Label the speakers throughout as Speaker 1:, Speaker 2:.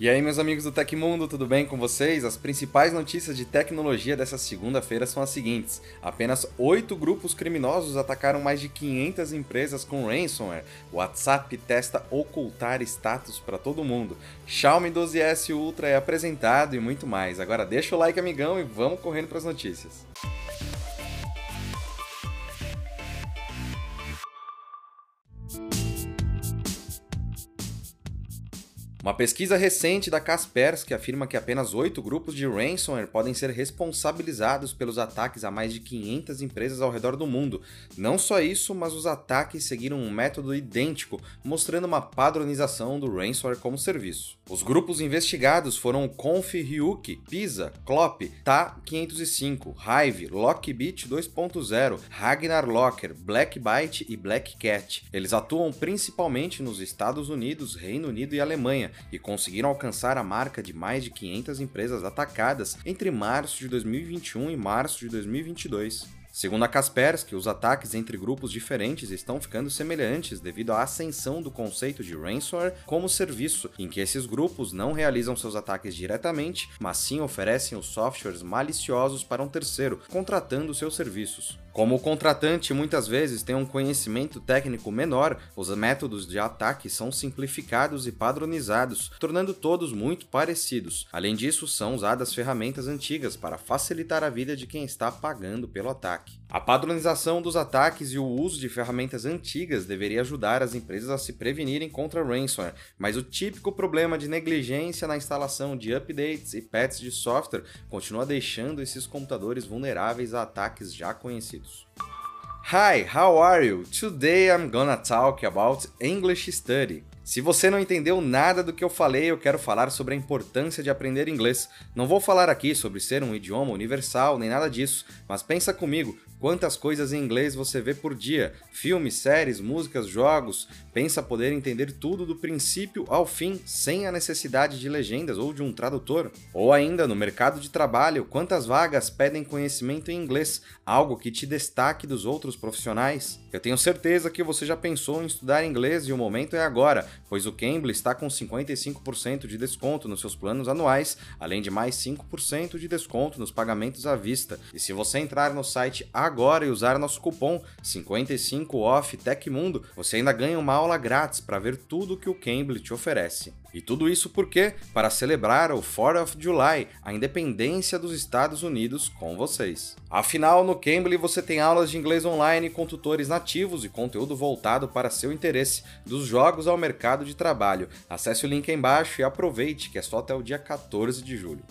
Speaker 1: E aí, meus amigos do Tecmundo, tudo bem com vocês? As principais notícias de tecnologia dessa segunda-feira são as seguintes: apenas oito grupos criminosos atacaram mais de 500 empresas com ransomware. WhatsApp testa ocultar status para todo mundo. Xiaomi 12S Ultra é apresentado e muito mais. Agora deixa o like, amigão, e vamos correndo para as notícias. Uma pesquisa recente da Kaspersky afirma que apenas oito grupos de ransomware podem ser responsabilizados pelos ataques a mais de 500 empresas ao redor do mundo. Não só isso, mas os ataques seguiram um método idêntico, mostrando uma padronização do ransomware como serviço. Os grupos investigados foram Conf Ryuk, Pisa, Klopp, Ta505, Hive, Lockbit 2.0, Ragnar Locker, Blackbyte e Black Cat. Eles atuam principalmente nos Estados Unidos, Reino Unido e Alemanha e conseguiram alcançar a marca de mais de 500 empresas atacadas entre março de 2021 e março de 2022. Segundo a Kaspersky, os ataques entre grupos diferentes estão ficando semelhantes devido à ascensão do conceito de ransomware como serviço, em que esses grupos não realizam seus ataques diretamente, mas sim oferecem os softwares maliciosos para um terceiro, contratando seus serviços. Como o contratante muitas vezes tem um conhecimento técnico menor, os métodos de ataque são simplificados e padronizados, tornando todos muito parecidos. Além disso, são usadas ferramentas antigas para facilitar a vida de quem está pagando pelo ataque. A padronização dos ataques e o uso de ferramentas antigas deveria ajudar as empresas a se prevenirem contra ransomware, mas o típico problema de negligência na instalação de updates e patches de software continua deixando esses computadores vulneráveis a ataques já conhecidos. Hi, how are you? Today I'm gonna talk about English study. Se você não entendeu nada do que eu falei, eu quero falar sobre a importância de aprender inglês. Não vou falar aqui sobre ser um idioma universal nem nada disso, mas pensa comigo, quantas coisas em inglês você vê por dia? Filmes, séries, músicas, jogos. Pensa poder entender tudo do princípio ao fim, sem a necessidade de legendas ou de um tradutor? Ou ainda, no mercado de trabalho, quantas vagas pedem conhecimento em inglês, algo que te destaque dos outros profissionais? Eu tenho certeza que você já pensou em estudar inglês e o momento é agora pois o Cambly está com 55% de desconto nos seus planos anuais, além de mais 5% de desconto nos pagamentos à vista. E se você entrar no site agora e usar nosso cupom 55OFF TecMundo, você ainda ganha uma aula grátis para ver tudo que o Cambly te oferece. E tudo isso porque para celebrar o 4th of July, a independência dos Estados Unidos com vocês. Afinal, no Cambly você tem aulas de inglês online com tutores nativos e conteúdo voltado para seu interesse, dos jogos ao mercado de trabalho. Acesse o link aí embaixo e aproveite que é só até o dia 14 de julho.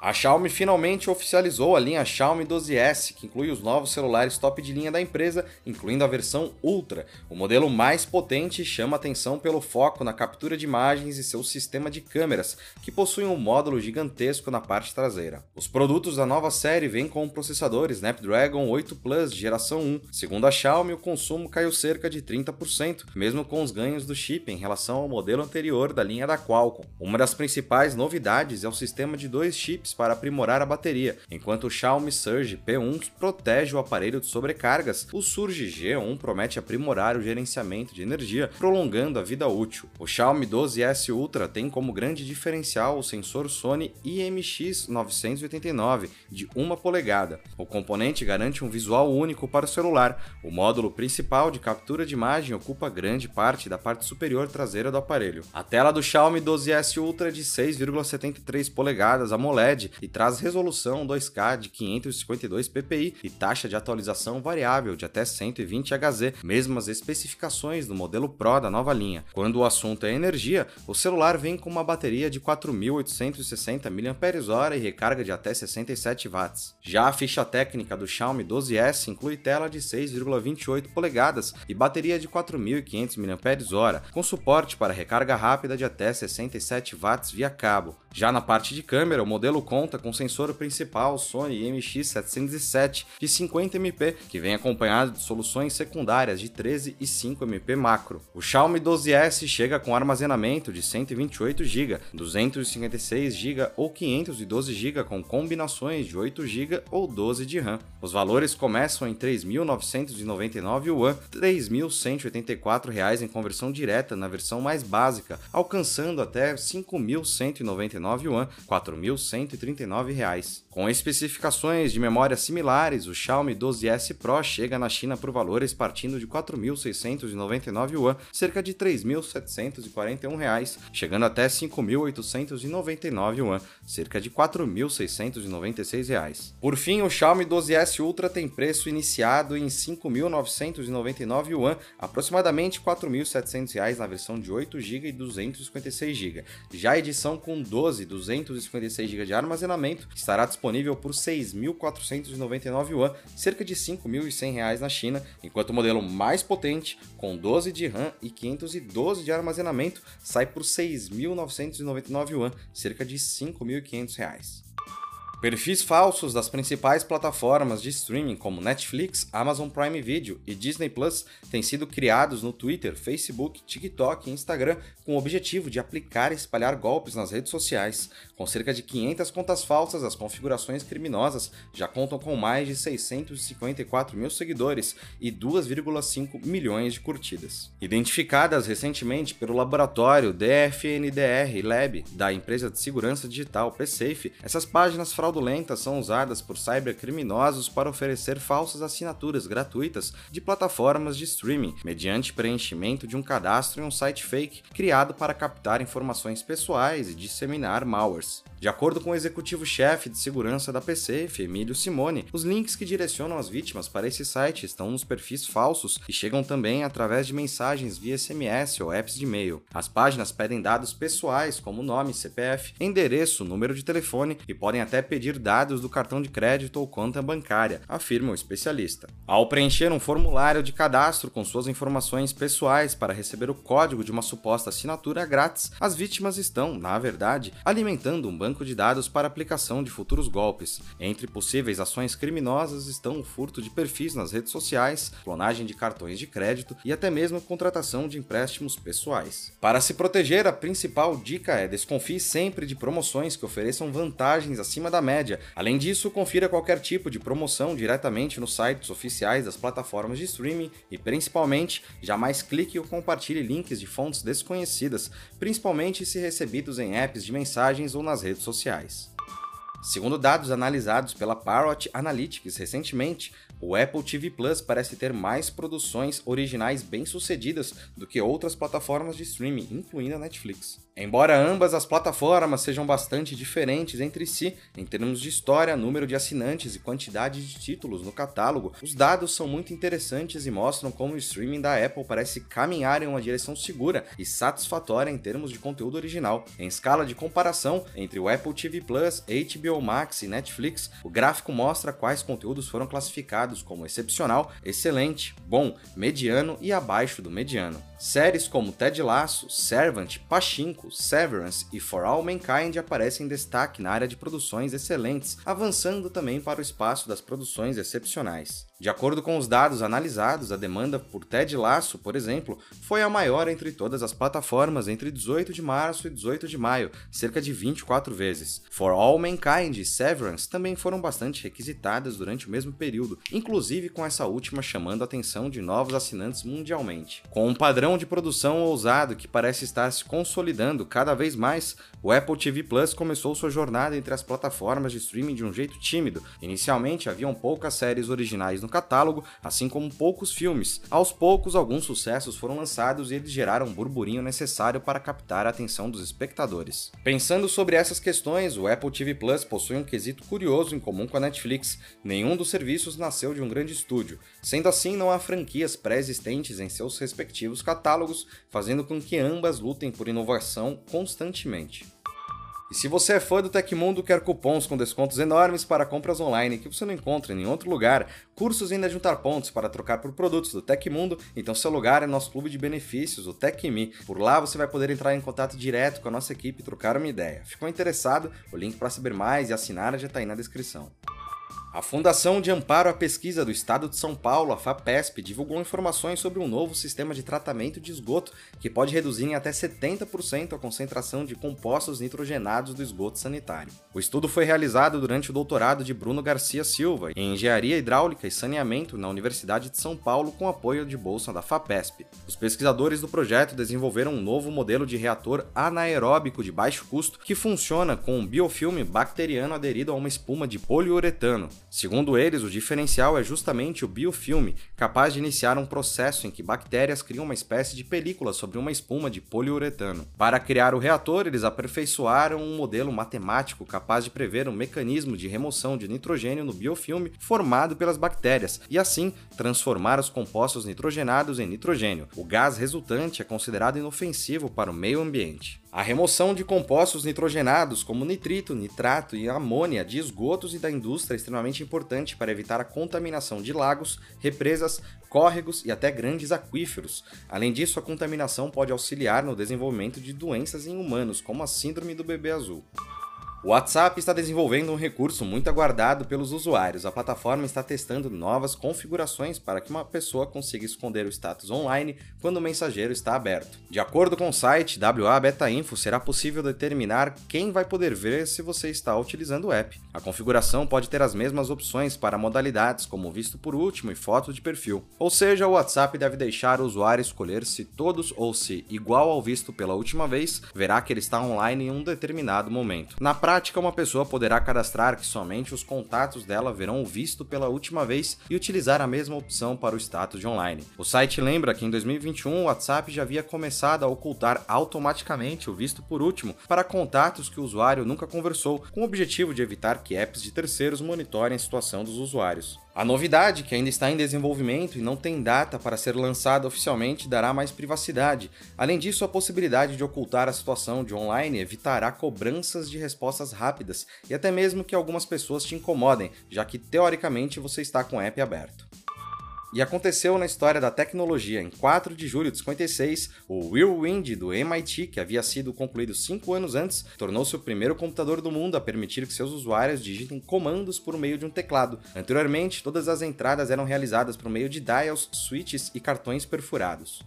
Speaker 1: A Xiaomi finalmente oficializou a linha Xiaomi 12S, que inclui os novos celulares top de linha da empresa, incluindo a versão Ultra. O modelo mais potente chama atenção pelo foco na captura de imagens e seu sistema de câmeras, que possui um módulo gigantesco na parte traseira. Os produtos da nova série vêm com o processador Snapdragon 8 Plus geração 1. Segundo a Xiaomi, o consumo caiu cerca de 30%, mesmo com os ganhos do chip em relação ao modelo anterior da linha da Qualcomm. Uma das principais novidades é o sistema de dois chips chips para aprimorar a bateria, enquanto o Xiaomi Surge P1 protege o aparelho de sobrecargas, o Surge G1 promete aprimorar o gerenciamento de energia, prolongando a vida útil. O Xiaomi 12S Ultra tem como grande diferencial o sensor Sony IMX989 de 1 polegada. O componente garante um visual único para o celular. O módulo principal de captura de imagem ocupa grande parte da parte superior traseira do aparelho. A tela do Xiaomi 12S Ultra é de 6,73 polegadas AMOLED e traz resolução 2K de 552 ppi e taxa de atualização variável de até 120 Hz, mesmas especificações do modelo Pro da nova linha. Quando o assunto é energia, o celular vem com uma bateria de 4.860 mAh e recarga de até 67 watts. Já a ficha técnica do Xiaomi 12S inclui tela de 6,28 polegadas e bateria de 4.500 mAh, com suporte para recarga rápida de até 67 watts via cabo. Já na parte de câmera, o modelo conta com sensor principal Sony IMX707 de 50MP, que vem acompanhado de soluções secundárias de 13 e 5MP macro. O Xiaomi 12S chega com armazenamento de 128GB, 256GB ou 512GB com combinações de 8GB ou 12 de RAM. Os valores começam em 3.999 yuan, R$ 3.184 em conversão direta na versão mais básica, alcançando até 5.199 yuan, R$ 4.139. Com especificações de memória similares, o Xiaomi 12S Pro chega na China por valores partindo de 4.699 yuan, cerca de R$ 3.741, chegando até 5.899 yuan, cerca de R$ 4.696. Por fim, o Xiaomi 12S Ultra tem preço iniciado em 5.999 yuan, aproximadamente R$ 4.700 na versão de 8GB e 256GB. Já a edição com 12 256GB de armazenamento estará disponível por 6.499 yuan, cerca de R$ 5.100 na China, enquanto o modelo mais potente, com 12 de RAM e 512 de armazenamento, sai por 6.999 yuan, cerca de R$ 5.500. Perfis falsos das principais plataformas de streaming como Netflix, Amazon Prime Video e Disney Plus têm sido criados no Twitter, Facebook, TikTok e Instagram com o objetivo de aplicar e espalhar golpes nas redes sociais. Com cerca de 500 contas falsas, as configurações criminosas já contam com mais de 654 mil seguidores e 2,5 milhões de curtidas. Identificadas recentemente pelo laboratório DFNDR Lab da empresa de segurança digital PSafe, essas páginas fraudulentas são usadas por cybercriminosos para oferecer falsas assinaturas gratuitas de plataformas de streaming, mediante preenchimento de um cadastro em um site fake criado para captar informações pessoais e disseminar malwares. De acordo com o executivo-chefe de segurança da PCF, Emílio Simone, os links que direcionam as vítimas para esse site estão nos perfis falsos e chegam também através de mensagens via SMS ou apps de e-mail. As páginas pedem dados pessoais como nome, CPF, endereço, número de telefone e podem até pedir dados do cartão de crédito ou conta bancária, afirma o especialista. Ao preencher um formulário de cadastro com suas informações pessoais para receber o código de uma suposta assinatura grátis, as vítimas estão, na verdade, alimentando um banco de dados para aplicação de futuros golpes. Entre possíveis ações criminosas estão o furto de perfis nas redes sociais, clonagem de cartões de crédito e até mesmo contratação de empréstimos pessoais. Para se proteger, a principal dica é desconfie sempre de promoções que ofereçam vantagens acima da média. Além disso, confira qualquer tipo de promoção diretamente nos sites oficiais das plataformas de streaming e, principalmente, jamais clique ou compartilhe links de fontes desconhecidas, principalmente se recebidos em apps de mensagens ou nas redes sociais. Segundo dados analisados pela Parrot Analytics recentemente, o Apple TV Plus parece ter mais produções originais bem-sucedidas do que outras plataformas de streaming, incluindo a Netflix. Embora ambas as plataformas sejam bastante diferentes entre si em termos de história, número de assinantes e quantidade de títulos no catálogo, os dados são muito interessantes e mostram como o streaming da Apple parece caminhar em uma direção segura e satisfatória em termos de conteúdo original. Em escala de comparação entre o Apple TV Plus, HBO Max e Netflix, o gráfico mostra quais conteúdos foram classificados como excepcional, excelente, bom, mediano e abaixo do mediano. Séries como Ted Lasso, Servant, Pachinko, Severance e For All Mankind aparecem em destaque na área de produções excelentes, avançando também para o espaço das produções excepcionais. De acordo com os dados analisados, a demanda por Ted Lasso, por exemplo, foi a maior entre todas as plataformas entre 18 de março e 18 de maio, cerca de 24 vezes. For All Mankind e Severance também foram bastante requisitadas durante o mesmo período, inclusive com essa última chamando a atenção de novos assinantes mundialmente. Com um padrão de produção ousado que parece estar se consolidando cada vez mais, o Apple TV Plus começou sua jornada entre as plataformas de streaming de um jeito tímido. Inicialmente haviam poucas séries originais no catálogo, assim como poucos filmes. Aos poucos, alguns sucessos foram lançados e eles geraram um burburinho necessário para captar a atenção dos espectadores. Pensando sobre essas questões, o Apple TV Plus possui um quesito curioso em comum com a Netflix. Nenhum dos serviços nasceu de um grande estúdio. Sendo assim, não há franquias pré-existentes em seus respectivos catálogos, fazendo com que ambas lutem por inovação constantemente. E se você é fã do Tecmundo, quer cupons com descontos enormes para compras online que você não encontra em nenhum outro lugar, cursos ainda juntar pontos para trocar por produtos do Tecmundo, então seu lugar é nosso clube de benefícios, o TecMe. Por lá você vai poder entrar em contato direto com a nossa equipe e trocar uma ideia. Ficou interessado? O link para saber mais e assinar já está aí na descrição. A Fundação de Amparo à Pesquisa do Estado de São Paulo, a FAPESP, divulgou informações sobre um novo sistema de tratamento de esgoto que pode reduzir em até 70% a concentração de compostos nitrogenados do esgoto sanitário. O estudo foi realizado durante o doutorado de Bruno Garcia Silva em Engenharia Hidráulica e Saneamento na Universidade de São Paulo com apoio de bolsa da FAPESP. Os pesquisadores do projeto desenvolveram um novo modelo de reator anaeróbico de baixo custo que funciona com um biofilme bacteriano aderido a uma espuma de poliuretano. Segundo eles, o diferencial é justamente o biofilme, capaz de iniciar um processo em que bactérias criam uma espécie de película sobre uma espuma de poliuretano. Para criar o reator, eles aperfeiçoaram um modelo matemático capaz de prever um mecanismo de remoção de nitrogênio no biofilme formado pelas bactérias e assim transformar os compostos nitrogenados em nitrogênio. O gás resultante é considerado inofensivo para o meio ambiente. A remoção de compostos nitrogenados como nitrito, nitrato e amônia de esgotos e da indústria é extremamente importante para evitar a contaminação de lagos, represas, córregos e até grandes aquíferos. Além disso, a contaminação pode auxiliar no desenvolvimento de doenças em humanos, como a síndrome do bebê azul. O WhatsApp está desenvolvendo um recurso muito aguardado pelos usuários. A plataforma está testando novas configurações para que uma pessoa consiga esconder o status online quando o mensageiro está aberto. De acordo com o site WA Beta Info, será possível determinar quem vai poder ver se você está utilizando o app. A configuração pode ter as mesmas opções para modalidades como visto por último e foto de perfil. Ou seja, o WhatsApp deve deixar o usuário escolher se todos ou se igual ao visto pela última vez, verá que ele está online em um determinado momento. Na prática, uma pessoa poderá cadastrar que somente os contatos dela verão o visto pela última vez e utilizar a mesma opção para o status de online. O site lembra que em 2021 o WhatsApp já havia começado a ocultar automaticamente o visto por último para contatos que o usuário nunca conversou, com o objetivo de evitar que apps de terceiros monitorem a situação dos usuários. A novidade, que ainda está em desenvolvimento e não tem data para ser lançada oficialmente, dará mais privacidade. Além disso, a possibilidade de ocultar a situação de online evitará cobranças de respostas rápidas e até mesmo que algumas pessoas te incomodem, já que teoricamente você está com o app aberto. E aconteceu na história da tecnologia. Em 4 de julho de 56, o Whirlwind do MIT, que havia sido concluído 5 anos antes, tornou-se o primeiro computador do mundo a permitir que seus usuários digitem comandos por meio de um teclado. Anteriormente, todas as entradas eram realizadas por meio de dials, switches e cartões perfurados.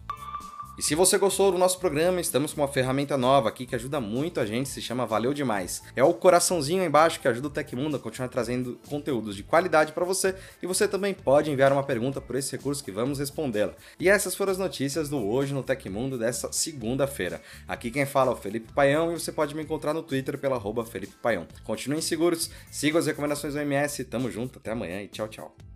Speaker 1: E se você gostou do nosso programa, estamos com uma ferramenta nova aqui que ajuda muito a gente, se chama Valeu Demais. É o coraçãozinho aí embaixo que ajuda o Tecmundo a continuar trazendo conteúdos de qualidade para você e você também pode enviar uma pergunta por esse recurso que vamos respondê-la. E essas foram as notícias do Hoje no Tecmundo dessa segunda-feira. Aqui quem fala é o Felipe Paião e você pode me encontrar no Twitter pela arroba Felipe Paião. Continuem seguros, sigam as recomendações do MS, tamo junto, até amanhã e tchau, tchau.